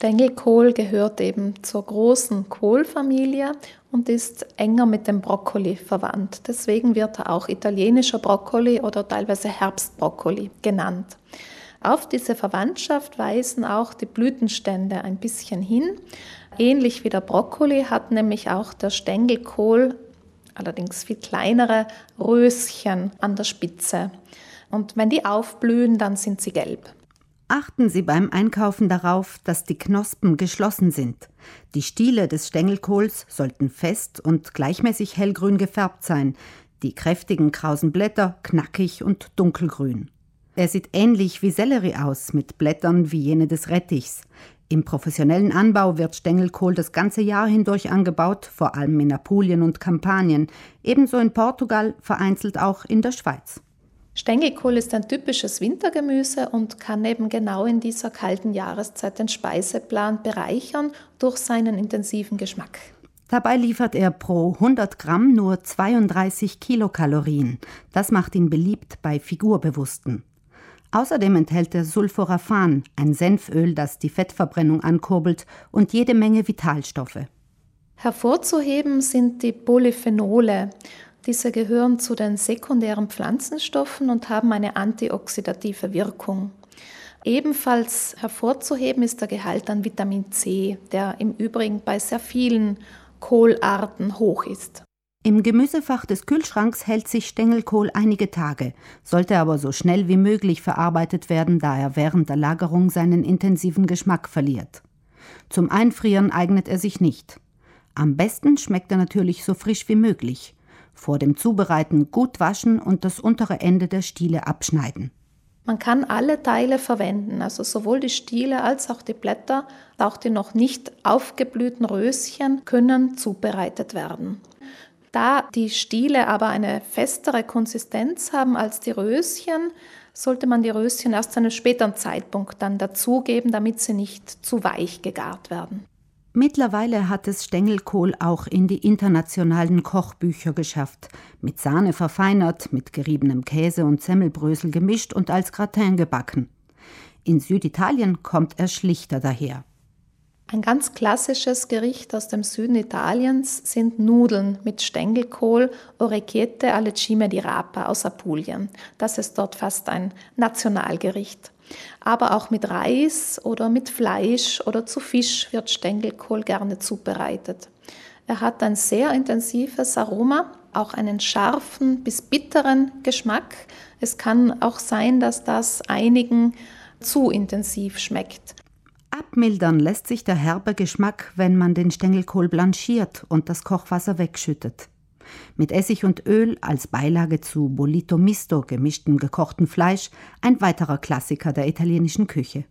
Stängelkohl gehört eben zur großen Kohlfamilie und ist enger mit dem Brokkoli verwandt. Deswegen wird er auch italienischer Brokkoli oder teilweise Herbstbrokkoli genannt. Auf diese Verwandtschaft weisen auch die Blütenstände ein bisschen hin. Ähnlich wie der Brokkoli hat nämlich auch der Stängelkohl allerdings viel kleinere Röschen an der Spitze. Und wenn die aufblühen, dann sind sie gelb. Achten Sie beim Einkaufen darauf, dass die Knospen geschlossen sind. Die Stiele des Stängelkohls sollten fest und gleichmäßig hellgrün gefärbt sein, die kräftigen krausen Blätter knackig und dunkelgrün. Er sieht ähnlich wie Sellerie aus, mit Blättern wie jene des Rettichs. Im professionellen Anbau wird Stängelkohl das ganze Jahr hindurch angebaut, vor allem in Apulien und Kampanien, ebenso in Portugal, vereinzelt auch in der Schweiz. Stängelkohl ist ein typisches Wintergemüse und kann eben genau in dieser kalten Jahreszeit den Speiseplan bereichern durch seinen intensiven Geschmack. Dabei liefert er pro 100 Gramm nur 32 Kilokalorien. Das macht ihn beliebt bei Figurbewussten. Außerdem enthält er Sulforaphan, ein Senföl, das die Fettverbrennung ankurbelt, und jede Menge Vitalstoffe. Hervorzuheben sind die Polyphenole. Diese gehören zu den sekundären Pflanzenstoffen und haben eine antioxidative Wirkung. Ebenfalls hervorzuheben ist der Gehalt an Vitamin C, der im Übrigen bei sehr vielen Kohlarten hoch ist. Im Gemüsefach des Kühlschranks hält sich Stängelkohl einige Tage, sollte aber so schnell wie möglich verarbeitet werden, da er während der Lagerung seinen intensiven Geschmack verliert. Zum Einfrieren eignet er sich nicht. Am besten schmeckt er natürlich so frisch wie möglich. Vor dem Zubereiten gut waschen und das untere Ende der Stiele abschneiden. Man kann alle Teile verwenden, also sowohl die Stiele als auch die Blätter, auch die noch nicht aufgeblühten Röschen können zubereitet werden. Da die Stiele aber eine festere Konsistenz haben als die Röschen, sollte man die Röschen erst zu einem späteren Zeitpunkt dann dazugeben, damit sie nicht zu weich gegart werden. Mittlerweile hat es Stängelkohl auch in die internationalen Kochbücher geschafft, mit Sahne verfeinert, mit geriebenem Käse und Semmelbrösel gemischt und als Gratin gebacken. In Süditalien kommt er schlichter daher. Ein ganz klassisches Gericht aus dem Süden Italiens sind Nudeln mit Stängelkohl, Orecchiette alle cime di Rapa aus Apulien. Das ist dort fast ein Nationalgericht aber auch mit Reis oder mit Fleisch oder zu Fisch wird Stängelkohl gerne zubereitet. Er hat ein sehr intensives Aroma, auch einen scharfen bis bitteren Geschmack. Es kann auch sein, dass das einigen zu intensiv schmeckt. Abmildern lässt sich der herbe Geschmack, wenn man den Stängelkohl blanchiert und das Kochwasser wegschüttet mit Essig und Öl als Beilage zu Bolito Misto, gemischtem gekochten Fleisch, ein weiterer Klassiker der italienischen Küche.